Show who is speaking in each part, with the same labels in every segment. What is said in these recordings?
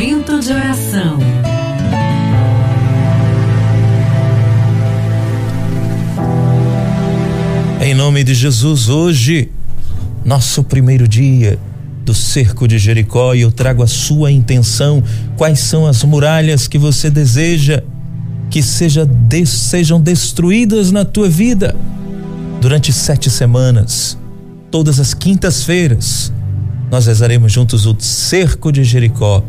Speaker 1: Momento de oração.
Speaker 2: Em nome de Jesus, hoje, nosso primeiro dia do cerco de Jericó, e eu trago a sua intenção. Quais são as muralhas que você deseja que seja sejam destruídas na tua vida? Durante sete semanas, todas as quintas-feiras, nós rezaremos juntos o cerco de Jericó.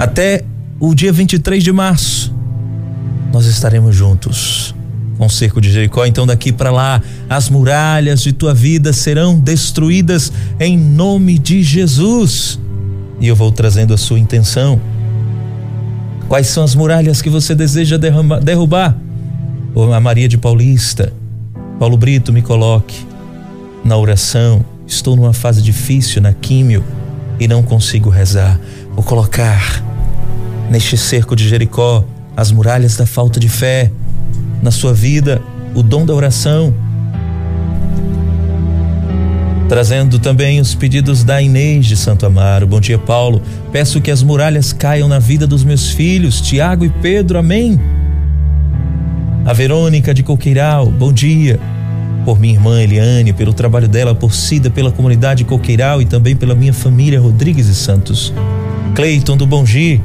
Speaker 2: Até o dia 23 de março, nós estaremos juntos com o cerco de Jericó. Então, daqui para lá, as muralhas de tua vida serão destruídas em nome de Jesus. E eu vou trazendo a sua intenção. Quais são as muralhas que você deseja derrubar? Ou a Maria de Paulista, Paulo Brito, me coloque na oração. Estou numa fase difícil na químio e não consigo rezar. Vou colocar neste cerco de Jericó as muralhas da falta de fé na sua vida o dom da oração. Trazendo também os pedidos da Inês de Santo Amaro. Bom dia, Paulo. Peço que as muralhas caiam na vida dos meus filhos, Tiago e Pedro. Amém. A Verônica de Coqueiral. Bom dia. Por minha irmã Eliane, pelo trabalho dela, por Cida, pela comunidade Coqueiral e também pela minha família Rodrigues e Santos. Cleiton do Bongi.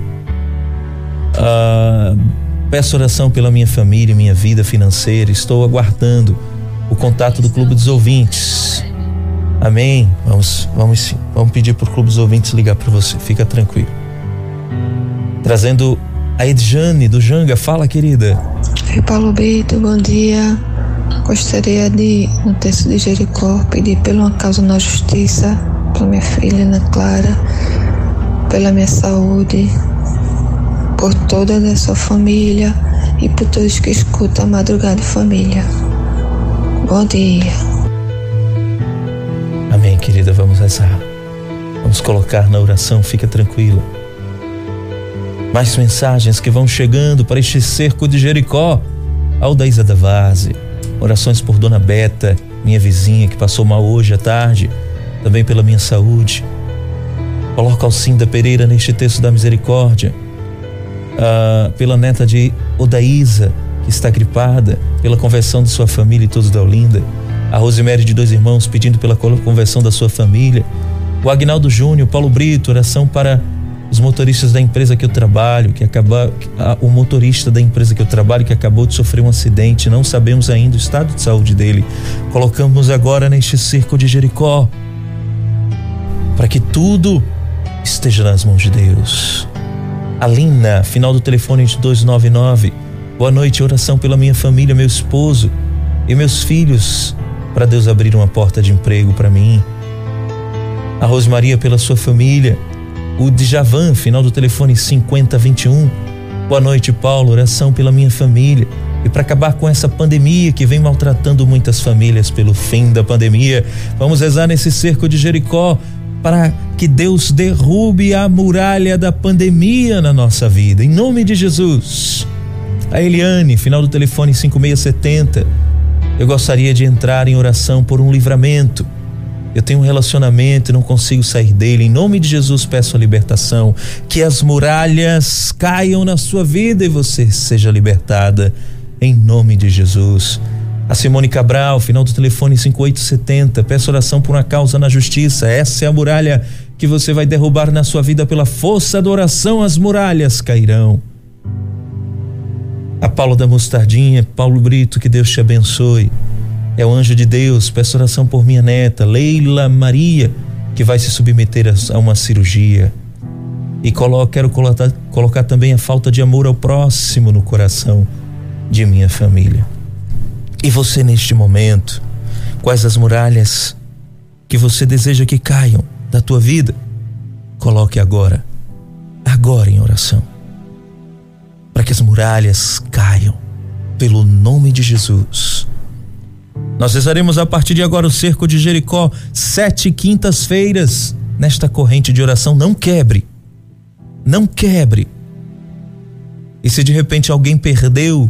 Speaker 2: Ah, Peço oração pela minha família minha vida financeira. Estou aguardando o contato do Clube dos Ouvintes. Amém. Vamos, vamos, vamos pedir para o Clube dos Ouvintes ligar para você. Fica tranquilo. Trazendo a Edjane do Janga. Fala, querida.
Speaker 3: Oi, Paulo Brito, bom dia. Gostaria de, no texto de Jericó, pedir pela uma causa na justiça, pela minha filha Ana Clara, pela minha saúde, por toda a sua família e por todos que escutam a Madrugada Família. Bom dia.
Speaker 2: Amém, querida. Vamos rezar. Vamos colocar na oração, fica tranquila. Mais mensagens que vão chegando para este cerco de Jericó. Aldaísa da Vase. Orações por Dona Beta, minha vizinha que passou mal hoje à tarde. Também pela minha saúde. Coloca Alcinda Pereira neste texto da misericórdia uh, pela neta de Odaísa, que está gripada, pela conversão de sua família e todos da Olinda. A Rosemary de dois irmãos pedindo pela conversão da sua família. O Agnaldo Júnior, Paulo Brito, oração para os motoristas da empresa que eu trabalho, que acabou, o motorista da empresa que eu trabalho que acabou de sofrer um acidente, não sabemos ainda o estado de saúde dele. Colocamos agora neste circo de Jericó para que tudo esteja nas mãos de Deus. Alina, final do telefone de 299. Boa noite, oração pela minha família, meu esposo e meus filhos, para Deus abrir uma porta de emprego para mim. A Rosmaria pela sua família. O Djavan, final do telefone 5021. Boa noite, Paulo, oração pela minha família e para acabar com essa pandemia que vem maltratando muitas famílias pelo fim da pandemia. Vamos rezar nesse cerco de Jericó para que Deus derrube a muralha da pandemia na nossa vida, em nome de Jesus. A Eliane, final do telefone 5670. Eu gostaria de entrar em oração por um livramento. Eu tenho um relacionamento e não consigo sair dele. Em nome de Jesus, peço a libertação. Que as muralhas caiam na sua vida e você seja libertada. Em nome de Jesus. A Simone Cabral, final do telefone 5870, peço oração por uma causa na justiça. Essa é a muralha que você vai derrubar na sua vida pela força da oração, as muralhas cairão. A Paulo da Mostardinha, Paulo Brito, que Deus te abençoe. É o anjo de Deus, peço oração por minha neta, Leila Maria, que vai se submeter a uma cirurgia. E coloco, quero colocar, colocar também a falta de amor ao próximo no coração de minha família. E você neste momento, quais as muralhas que você deseja que caiam da tua vida? Coloque agora, agora em oração, para que as muralhas caiam, pelo nome de Jesus. Nós rezaremos a partir de agora o cerco de Jericó, sete quintas-feiras, nesta corrente de oração. Não quebre, não quebre. E se de repente alguém perdeu,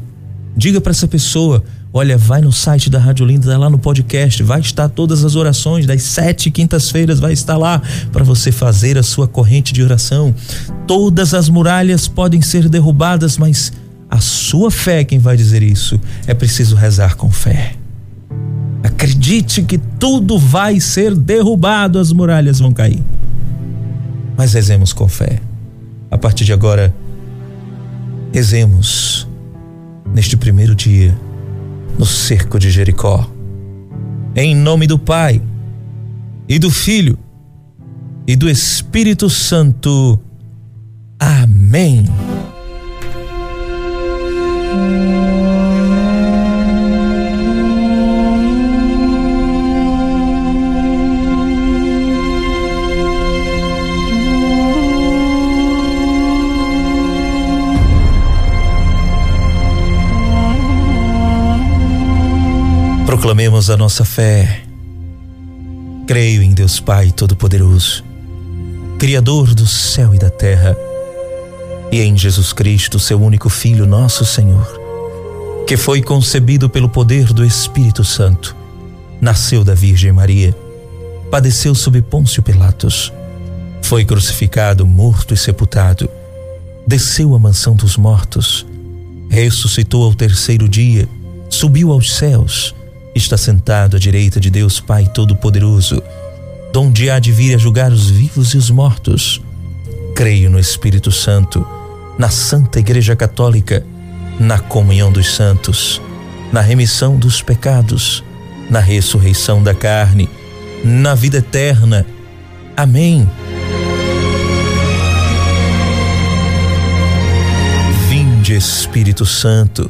Speaker 2: diga para essa pessoa: Olha, vai no site da Rádio Linda, lá no podcast, vai estar todas as orações das sete quintas-feiras, vai estar lá para você fazer a sua corrente de oração. Todas as muralhas podem ser derrubadas, mas a sua fé quem vai dizer isso. É preciso rezar com fé. Acredite que tudo vai ser derrubado, as muralhas vão cair. Mas rezemos com fé. A partir de agora, rezemos neste primeiro dia no cerco de Jericó. Em nome do Pai, e do Filho, e do Espírito Santo. Amém. Proclamemos a nossa fé. Creio em Deus Pai Todo-Poderoso, Criador do céu e da terra, e em Jesus Cristo, seu único Filho, nosso Senhor, que foi concebido pelo poder do Espírito Santo, nasceu da Virgem Maria, padeceu sob Pôncio Pilatos, foi crucificado, morto e sepultado, desceu à mansão dos mortos, ressuscitou ao terceiro dia, subiu aos céus está sentado à direita de Deus Pai Todo-Poderoso, donde há de vir a julgar os vivos e os mortos. Creio no Espírito Santo, na Santa Igreja Católica, na comunhão dos santos, na remissão dos pecados, na ressurreição da carne, na vida eterna. Amém. Vinde, Espírito Santo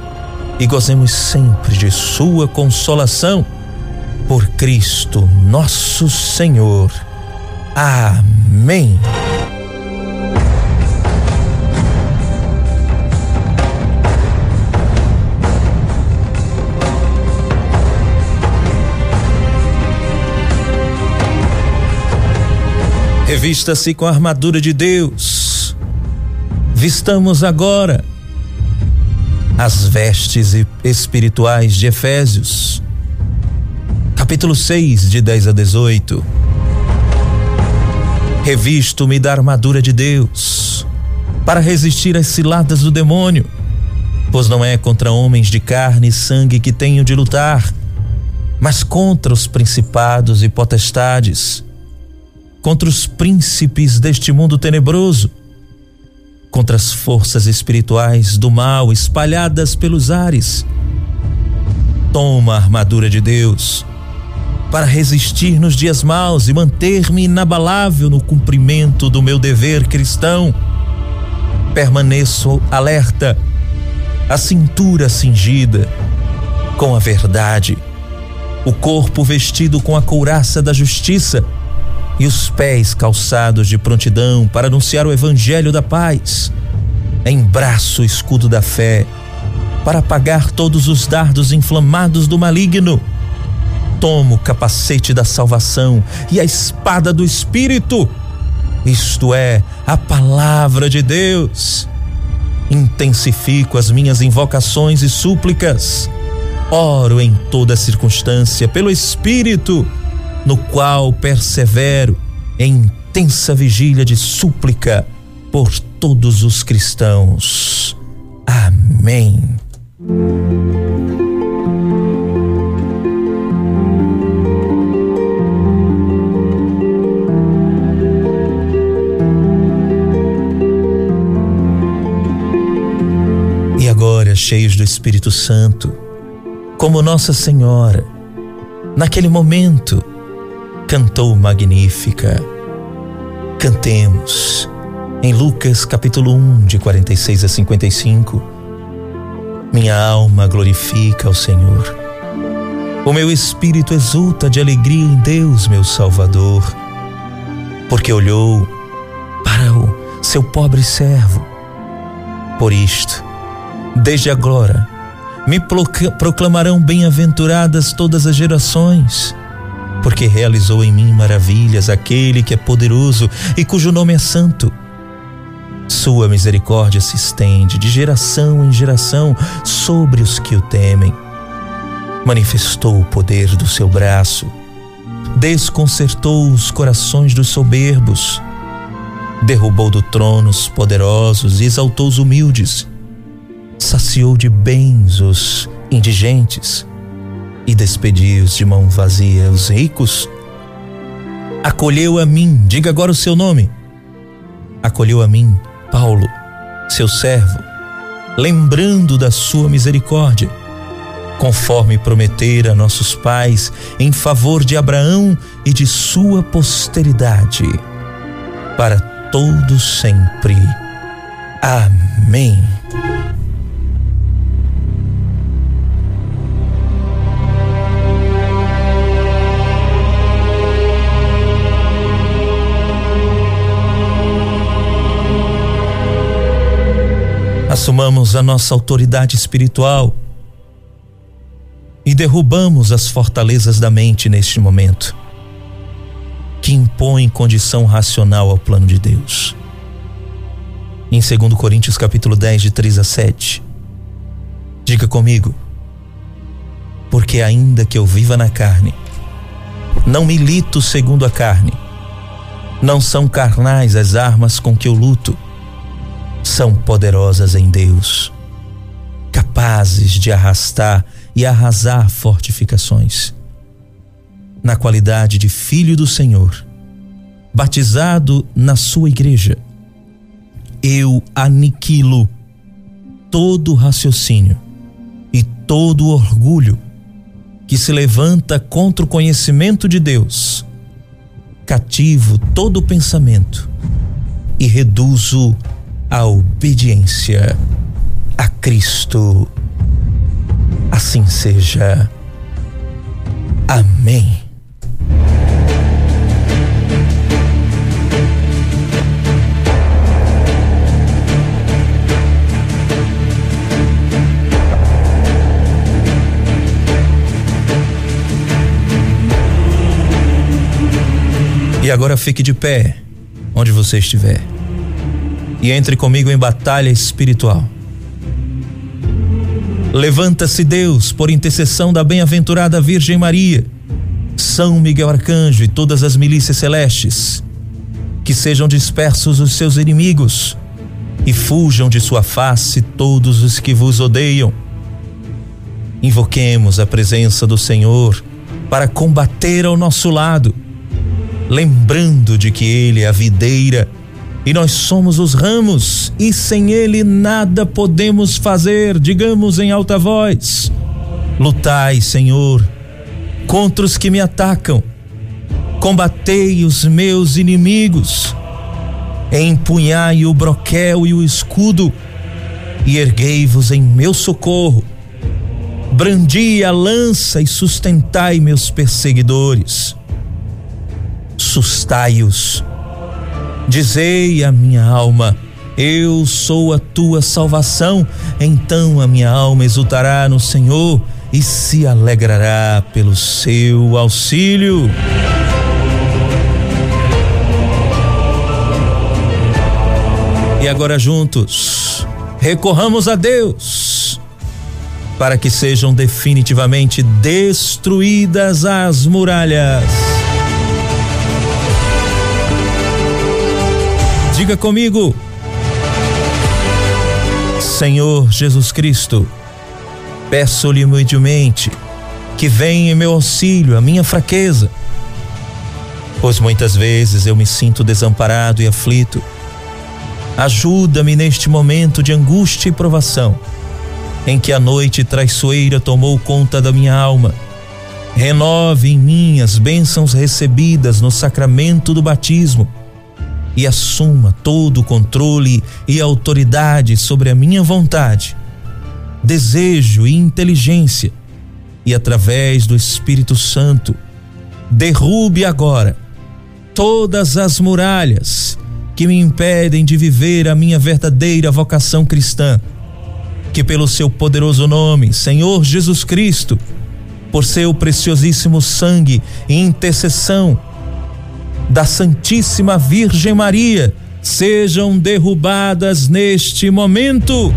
Speaker 2: e gozemos sempre de Sua consolação. Por Cristo nosso Senhor. Amém. Revista-se com a armadura de Deus. Vistamos agora as vestes espirituais de Efésios, capítulo 6, de 10 a 18. Revisto-me da armadura de Deus, para resistir às ciladas do demônio, pois não é contra homens de carne e sangue que tenho de lutar, mas contra os principados e potestades, contra os príncipes deste mundo tenebroso contra as forças espirituais do mal espalhadas pelos ares. Toma a armadura de Deus para resistir nos dias maus e manter-me inabalável no cumprimento do meu dever cristão. Permaneço alerta, a cintura cingida com a verdade, o corpo vestido com a couraça da justiça e os pés calçados de prontidão para anunciar o evangelho da paz. Embraço o escudo da fé para apagar todos os dardos inflamados do maligno. Tomo o capacete da salvação e a espada do Espírito, isto é, a palavra de Deus. Intensifico as minhas invocações e súplicas. Oro em toda circunstância pelo Espírito no qual persevero em intensa vigília de súplica por todos os cristãos. Amém. E agora, cheios do Espírito Santo, como Nossa Senhora, naquele momento cantou magnífica. Cantemos em Lucas capítulo 1, de 46 a 55. Minha alma glorifica ao Senhor, O meu espírito exulta de alegria em Deus, meu Salvador, porque olhou para o seu pobre servo. Por isto, desde agora, me proclamarão bem-aventuradas todas as gerações, porque realizou em mim maravilhas aquele que é poderoso e cujo nome é santo. Sua misericórdia se estende de geração em geração sobre os que o temem. Manifestou o poder do seu braço, desconcertou os corações dos soberbos, derrubou do trono os poderosos e exaltou os humildes, saciou de bens os indigentes e despediu de mão vazia os ricos. Acolheu a mim, diga agora o seu nome. Acolheu a mim Paulo, seu servo, lembrando da sua misericórdia, conforme prometera a nossos pais em favor de Abraão e de sua posteridade, para todos sempre. Amém. Assumamos a nossa autoridade espiritual e derrubamos as fortalezas da mente neste momento, que impõem condição racional ao plano de Deus. Em 2 Coríntios capítulo 10, de 3 a 7, diga comigo, porque ainda que eu viva na carne, não milito segundo a carne, não são carnais as armas com que eu luto, são poderosas em Deus, capazes de arrastar e arrasar fortificações. Na qualidade de filho do Senhor, batizado na sua igreja, eu aniquilo todo raciocínio e todo orgulho que se levanta contra o conhecimento de Deus, cativo todo pensamento e reduzo a obediência a Cristo. Assim seja. Amém. E agora fique de pé, onde você estiver e entre comigo em batalha espiritual. Levanta-se Deus por intercessão da bem-aventurada Virgem Maria, São Miguel Arcanjo e todas as milícias celestes, que sejam dispersos os seus inimigos e fujam de sua face todos os que vos odeiam. Invoquemos a presença do Senhor para combater ao nosso lado, lembrando de que Ele é a videira e nós somos os ramos, e sem ele nada podemos fazer, digamos em alta voz. Lutai, Senhor, contra os que me atacam, combatei os meus inimigos, empunhai o broquel e o escudo, e erguei-vos em meu socorro. Brandi a lança e sustentai meus perseguidores. Sustai-os Dizei a minha alma: Eu sou a tua salvação. Então a minha alma exultará no Senhor e se alegrará pelo seu auxílio. E agora juntos, recorramos a Deus para que sejam definitivamente destruídas as muralhas Diga comigo. Senhor Jesus Cristo, peço-lhe humildemente que venha em meu auxílio, a minha fraqueza, pois muitas vezes eu me sinto desamparado e aflito. Ajuda-me neste momento de angústia e provação, em que a noite traiçoeira tomou conta da minha alma. Renove em mim as bênçãos recebidas no sacramento do batismo e assuma todo o controle e autoridade sobre a minha vontade, desejo e inteligência, e através do Espírito Santo, derrube agora todas as muralhas que me impedem de viver a minha verdadeira vocação cristã. Que pelo seu poderoso nome, Senhor Jesus Cristo, por seu preciosíssimo sangue e intercessão da Santíssima Virgem Maria, sejam derrubadas neste momento.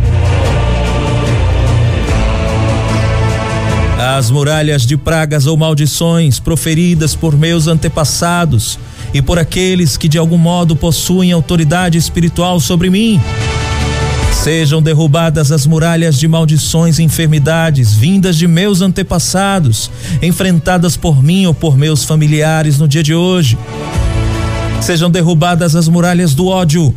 Speaker 2: As muralhas de pragas ou maldições proferidas por meus antepassados e por aqueles que de algum modo possuem autoridade espiritual sobre mim. Sejam derrubadas as muralhas de maldições e enfermidades vindas de meus antepassados, enfrentadas por mim ou por meus familiares no dia de hoje. Sejam derrubadas as muralhas do ódio,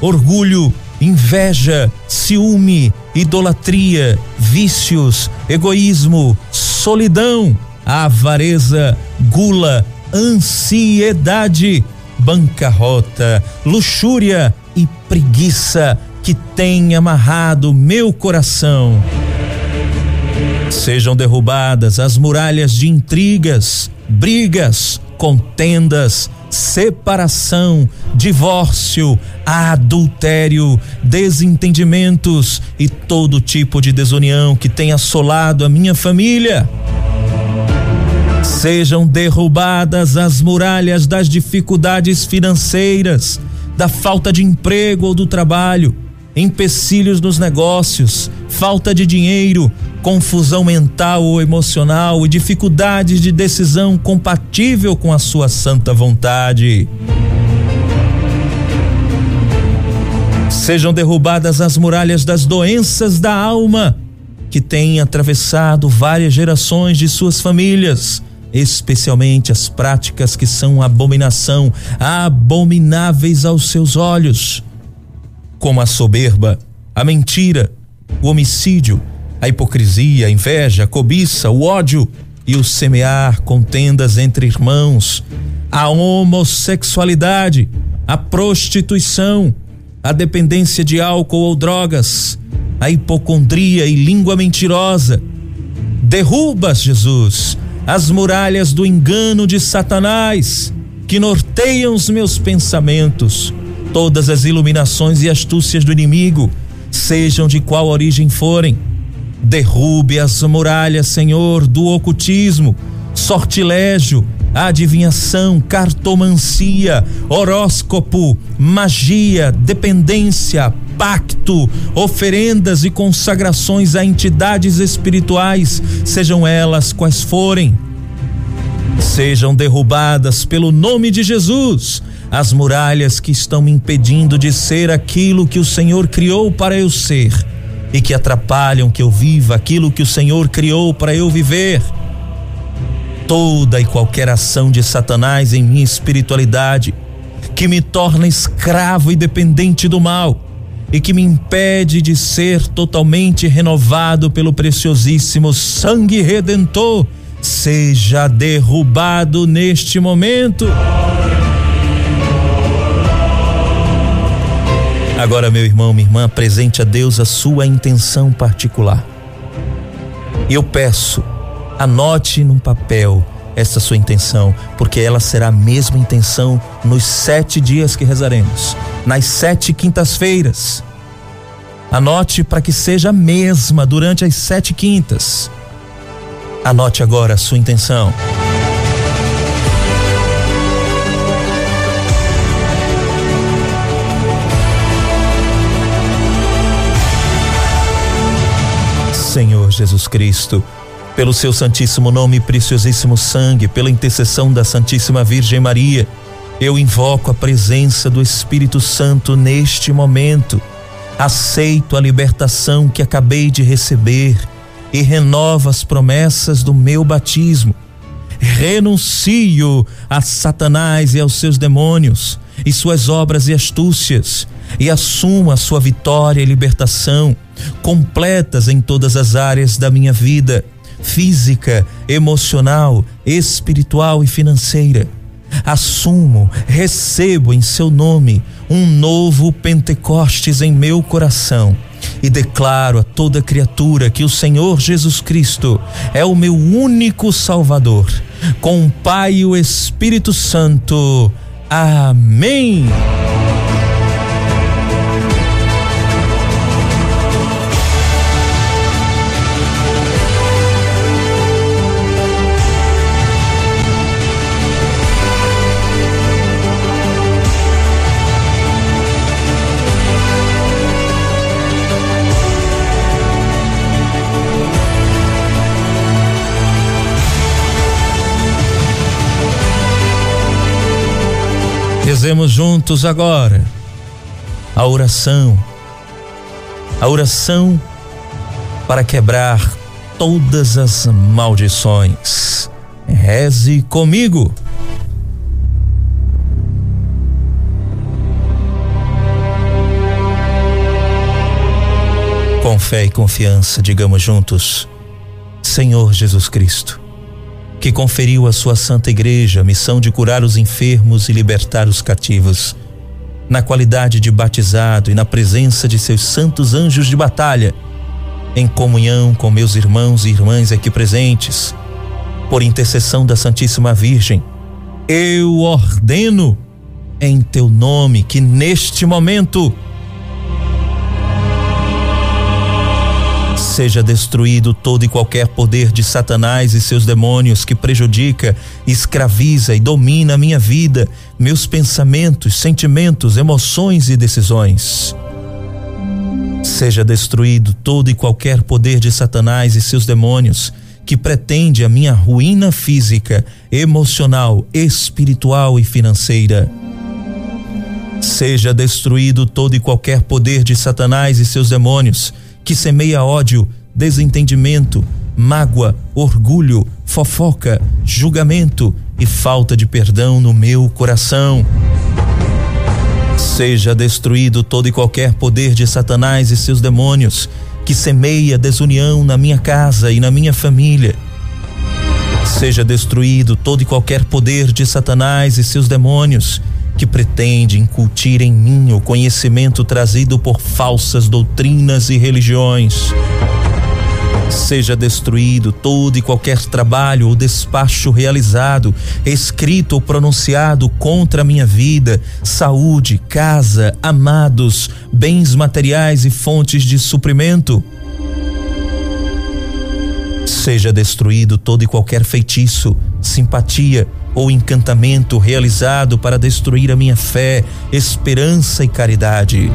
Speaker 2: orgulho, inveja, ciúme, idolatria, vícios, egoísmo, solidão, avareza, gula, ansiedade, bancarrota, luxúria e preguiça que tem amarrado meu coração. Sejam derrubadas as muralhas de intrigas, brigas, contendas, separação, divórcio, adultério, desentendimentos e todo tipo de desunião que tem assolado a minha família. Sejam derrubadas as muralhas das dificuldades financeiras, da falta de emprego ou do trabalho, empecilhos nos negócios, falta de dinheiro, confusão mental ou emocional e dificuldades de decisão compatível com a sua santa vontade. Sejam derrubadas as muralhas das doenças da alma que têm atravessado várias gerações de suas famílias, especialmente as práticas que são abominação, abomináveis aos seus olhos, como a soberba, a mentira, o homicídio, a hipocrisia, a inveja, a cobiça, o ódio e o semear contendas entre irmãos, a homossexualidade, a prostituição, a dependência de álcool ou drogas, a hipocondria e língua mentirosa. Derrubas, Jesus, as muralhas do engano de Satanás que norteiam os meus pensamentos, todas as iluminações e astúcias do inimigo, sejam de qual origem forem Derrube as muralhas, Senhor, do ocultismo, sortilégio, adivinhação, cartomancia, horóscopo, magia, dependência, pacto, oferendas e consagrações a entidades espirituais, sejam elas quais forem. Sejam derrubadas pelo nome de Jesus as muralhas que estão me impedindo de ser aquilo que o Senhor criou para eu ser e que atrapalham que eu viva aquilo que o Senhor criou para eu viver. Toda e qualquer ação de Satanás em minha espiritualidade que me torna escravo e dependente do mal e que me impede de ser totalmente renovado pelo preciosíssimo sangue redentor, seja derrubado neste momento. Agora, meu irmão, minha irmã, apresente a Deus a sua intenção particular. E eu peço, anote num papel essa sua intenção, porque ela será a mesma intenção nos sete dias que rezaremos, nas sete quintas-feiras. Anote para que seja a mesma durante as sete quintas. Anote agora a sua intenção. Jesus Cristo, pelo seu santíssimo nome e preciosíssimo sangue, pela intercessão da Santíssima Virgem Maria, eu invoco a presença do Espírito Santo neste momento. Aceito a libertação que acabei de receber e renovo as promessas do meu batismo. Renuncio a Satanás e aos seus demônios e suas obras e astúcias e assumo a sua vitória e libertação completas em todas as áreas da minha vida, física, emocional, espiritual e financeira. Assumo, recebo em seu nome um novo Pentecostes em meu coração e declaro a toda criatura que o Senhor Jesus Cristo é o meu único Salvador. Com o Pai e o Espírito Santo. Amém. Rezemos juntos agora a oração, a oração para quebrar todas as maldições. Reze comigo. Com fé e confiança, digamos juntos: Senhor Jesus Cristo que conferiu à sua santa igreja a missão de curar os enfermos e libertar os cativos. Na qualidade de batizado e na presença de seus santos anjos de batalha, em comunhão com meus irmãos e irmãs aqui presentes, por intercessão da Santíssima Virgem, eu ordeno em teu nome que neste momento seja destruído todo e qualquer poder de Satanás e seus demônios que prejudica, escraviza e domina a minha vida, meus pensamentos, sentimentos, emoções e decisões. Seja destruído todo e qualquer poder de Satanás e seus demônios que pretende a minha ruína física, emocional, espiritual e financeira. Seja destruído todo e qualquer poder de Satanás e seus demônios que semeia ódio, desentendimento, mágoa, orgulho, fofoca, julgamento e falta de perdão no meu coração. Seja destruído todo e qualquer poder de Satanás e seus demônios que semeia desunião na minha casa e na minha família. Seja destruído todo e qualquer poder de Satanás e seus demônios que pretende incutir em mim o conhecimento trazido por falsas doutrinas e religiões. Seja destruído todo e qualquer trabalho ou despacho realizado, escrito ou pronunciado contra minha vida, saúde, casa, amados, bens materiais e fontes de suprimento. Seja destruído todo e qualquer feitiço, simpatia, ou encantamento realizado para destruir a minha fé, esperança e caridade.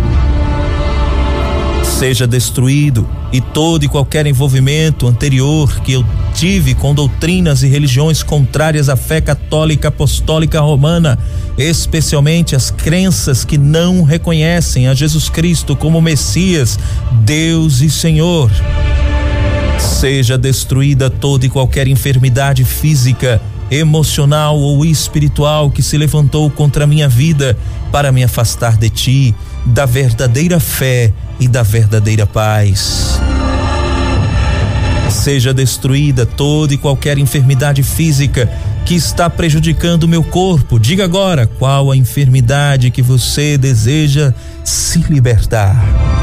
Speaker 2: Seja destruído e todo e qualquer envolvimento anterior que eu tive com doutrinas e religiões contrárias à fé católica apostólica romana, especialmente as crenças que não reconhecem a Jesus Cristo como Messias, Deus e Senhor. Seja destruída toda e qualquer enfermidade física, emocional ou espiritual que se levantou contra a minha vida para me afastar de ti, da verdadeira fé e da verdadeira paz. Seja destruída toda e qualquer enfermidade física que está prejudicando meu corpo. Diga agora qual a enfermidade que você deseja se libertar.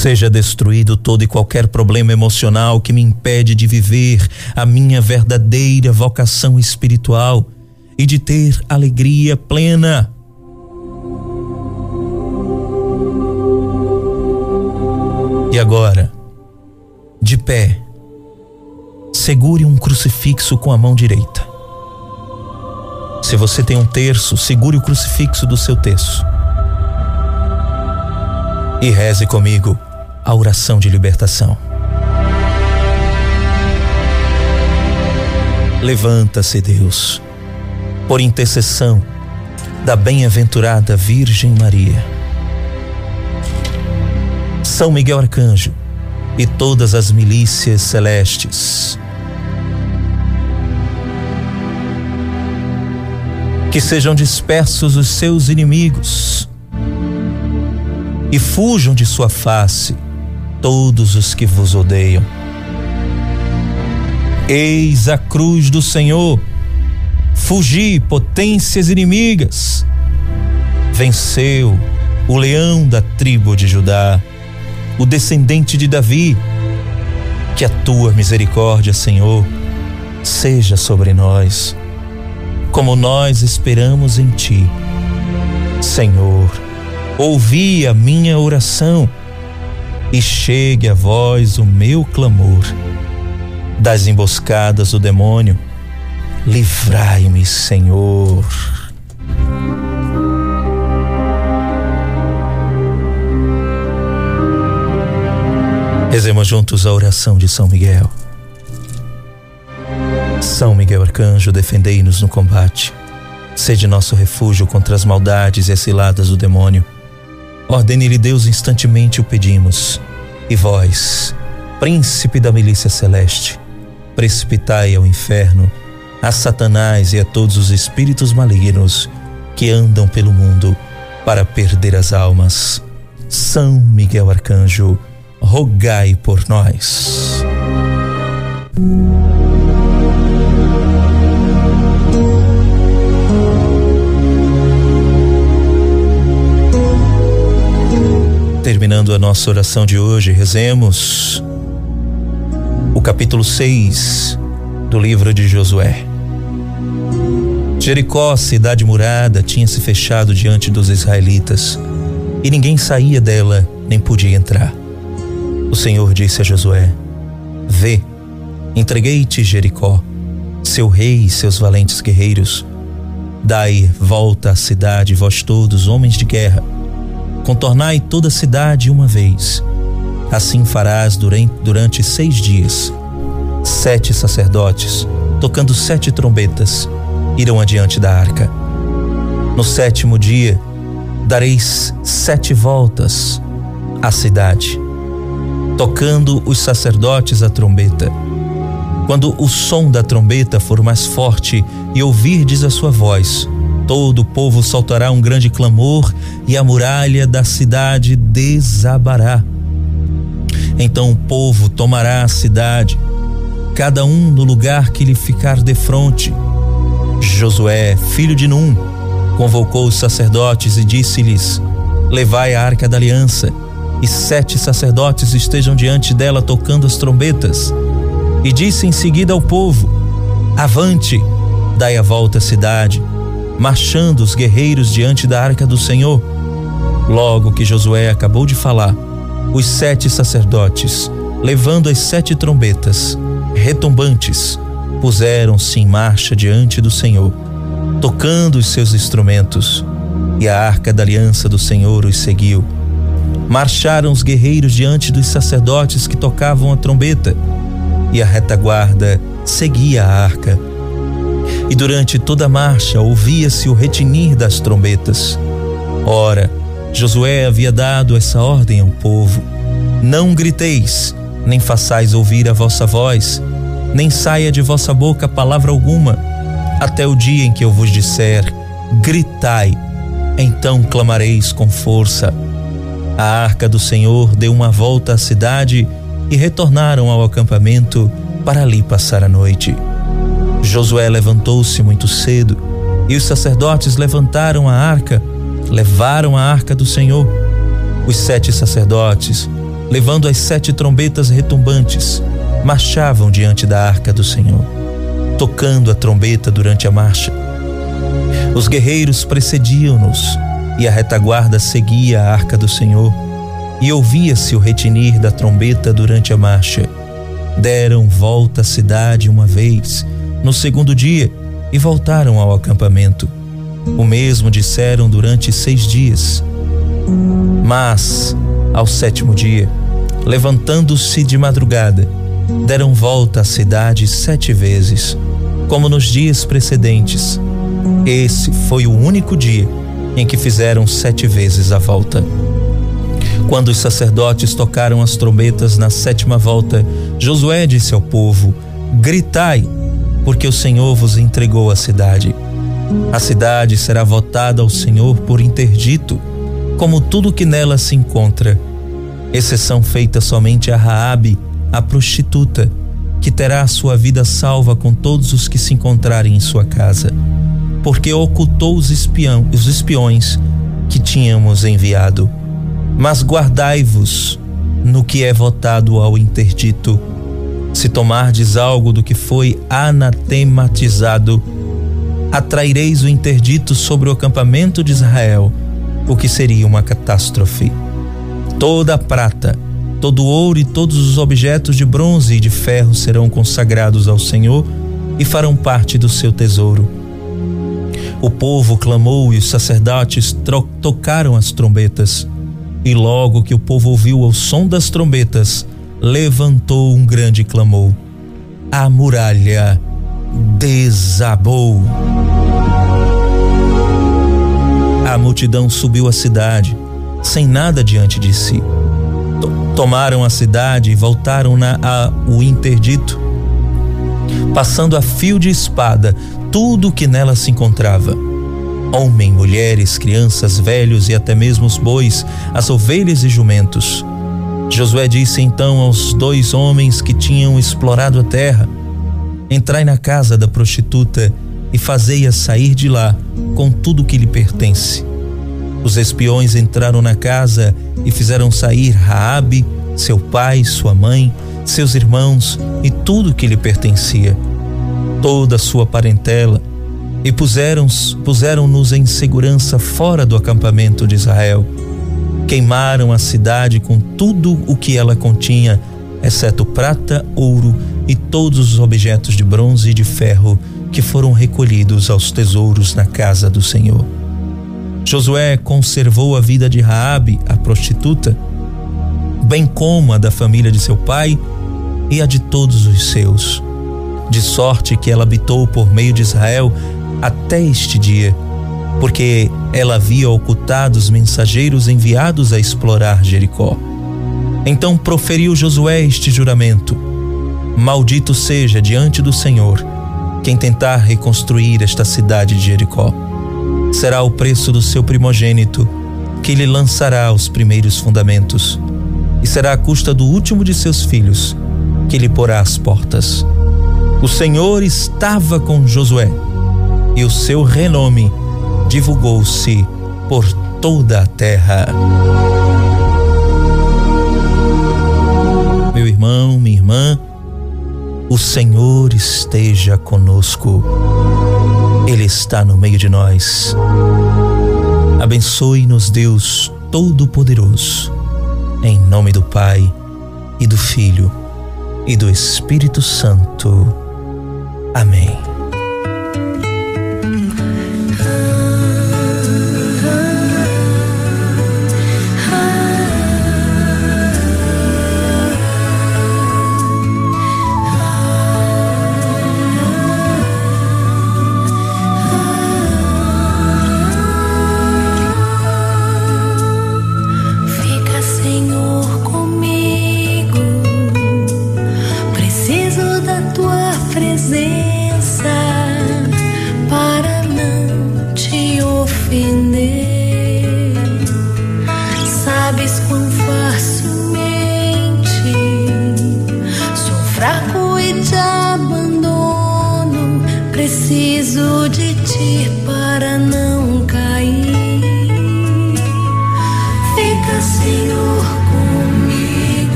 Speaker 2: Seja destruído todo e qualquer problema emocional que me impede de viver a minha verdadeira vocação espiritual e de ter alegria plena. E agora, de pé, segure um crucifixo com a mão direita. Se você tem um terço, segure o crucifixo do seu terço. E reze comigo a oração de libertação. Levanta-se, Deus, por intercessão da bem-aventurada Virgem Maria. São Miguel Arcanjo e todas as milícias celestes. Que sejam dispersos os seus inimigos e fujam de sua face todos os que vos odeiam. Eis a cruz do Senhor, Fugi, potências inimigas. Venceu o leão da tribo de Judá, o descendente de Davi. Que a tua misericórdia, Senhor, seja sobre nós, como nós esperamos em ti. Senhor, ouvi a minha oração e chegue a vós o meu clamor. Das emboscadas do demônio, livrai-me, Senhor. Rezemos juntos a oração de São Miguel. São Miguel Arcanjo, defendei-nos no combate. Sede nosso refúgio contra as maldades e as ciladas do demônio. Ordene-lhe Deus instantemente o pedimos. E vós, príncipe da milícia celeste, precipitai ao inferno a Satanás e a todos os espíritos malignos que andam pelo mundo para perder as almas. São Miguel Arcanjo, rogai por nós. Terminando a nossa oração de hoje, rezemos o capítulo 6 do livro de Josué. Jericó, cidade murada, tinha se fechado diante dos israelitas e ninguém saía dela nem podia entrar. O Senhor disse a Josué: Vê, entreguei-te Jericó, seu rei e seus valentes guerreiros. Dai volta à cidade, vós todos, homens de guerra. Contornai toda a cidade uma vez. Assim farás durante, seis dias. Sete sacerdotes, tocando sete trombetas, irão adiante da arca. No sétimo dia, dareis sete voltas à cidade tocando os sacerdotes a trombeta. Quando o som da trombeta for mais forte e ouvirdes a sua voz, todo o povo soltará um grande clamor e a muralha da cidade desabará. Então o povo tomará a cidade, cada um no lugar que lhe ficar defronte. Josué, filho de Num, convocou os sacerdotes e disse-lhes: Levai a arca da aliança e sete sacerdotes estejam diante dela tocando as trombetas. E disse em seguida ao povo: Avante, dai a volta à cidade, marchando os guerreiros diante da arca do Senhor. Logo que Josué acabou de falar, os sete sacerdotes, levando as sete trombetas, retumbantes, puseram-se em marcha diante do Senhor, tocando os seus instrumentos, e a arca da aliança do Senhor os seguiu marcharam os guerreiros diante dos sacerdotes que tocavam a trombeta, e a retaguarda seguia a arca. E durante toda a marcha ouvia-se o retinir das trombetas. Ora, Josué havia dado essa ordem ao povo: Não griteis, nem façais ouvir a vossa voz, nem saia de vossa boca palavra alguma, até o dia em que eu vos disser: Gritai, então clamareis com força. A arca do Senhor deu uma volta à cidade e retornaram ao acampamento para ali passar a noite. Josué levantou-se muito cedo e os sacerdotes levantaram a arca, levaram a arca do Senhor. Os sete sacerdotes, levando as sete trombetas retumbantes, marchavam diante da arca do Senhor, tocando a trombeta durante a marcha. Os guerreiros precediam-nos e a retaguarda seguia a arca do Senhor, e ouvia-se o retinir da trombeta durante a marcha. Deram volta à cidade uma vez, no segundo dia, e voltaram ao acampamento. O mesmo disseram durante seis dias. Mas, ao sétimo dia, levantando-se de madrugada, deram volta à cidade sete vezes, como nos dias precedentes. Esse foi o único dia em que fizeram sete vezes a volta. Quando os sacerdotes tocaram as trombetas na sétima volta, Josué disse ao povo: Gritai, porque o Senhor vos entregou a cidade. A cidade será votada ao Senhor por interdito, como tudo que nela se encontra, exceção feita somente a Raabe, a prostituta, que terá a sua vida salva com todos os que se encontrarem em sua casa. porque ocultou os, espião, os espiões que tínhamos enviado. Mas guardai-vos no que é votado ao interdito. Se tomardes algo do que foi anatematizado, atraireis o interdito sobre o acampamento de Israel, o que seria uma catástrofe. Toda a prata, todo o ouro e todos os objetos de bronze e de ferro serão consagrados ao Senhor e farão parte do seu tesouro. O povo clamou e os sacerdotes tocaram as trombetas. E logo que o povo ouviu o som das trombetas, levantou um grande clamor. A muralha desabou. A multidão subiu à cidade, sem nada diante de si. Tomaram a cidade e voltaram na a o interdito, passando a fio de espada tudo o que nela se encontrava. Homem, mulheres, crianças, velhos e até mesmo os bois, as ovelhas e jumentos. Josué disse então aos dois homens que tinham explorado a terra: Entrai na casa da prostituta e fazei-a sair de lá com tudo que lhe pertence. Os espiões entraram na casa e fizeram sair Raabe, seu pai, sua mãe, seus irmãos e tudo que lhe pertencia, toda a sua parentela, e puseram-nos puseram em segurança fora do acampamento de Israel. Queimaram a cidade com tudo o que ela continha, exceto prata, ouro e todos os objetos de bronze e de ferro que foram recolhidos aos tesouros na casa do Senhor. Josué conservou a vida de Raabe, a prostituta, bem como a da família de seu pai e a de todos os seus, de sorte que ela habitou por meio de Israel até este dia, porque ela havia ocultado os mensageiros enviados a explorar Jericó. Então proferiu Josué este juramento: Maldito seja diante do Senhor quem tentar reconstruir esta cidade de Jericó. Será o preço do seu primogênito que lhe lançará os primeiros fundamentos, e será a custa do último de seus filhos que lhe porá as portas. O Senhor estava com Josué, e o seu renome divulgou-se por toda a terra. Meu irmão, minha irmã, o Senhor esteja conosco. Ele está no meio de nós. Abençoe-nos, Deus Todo-Poderoso, em nome do Pai e do Filho e do Espírito Santo. Amém.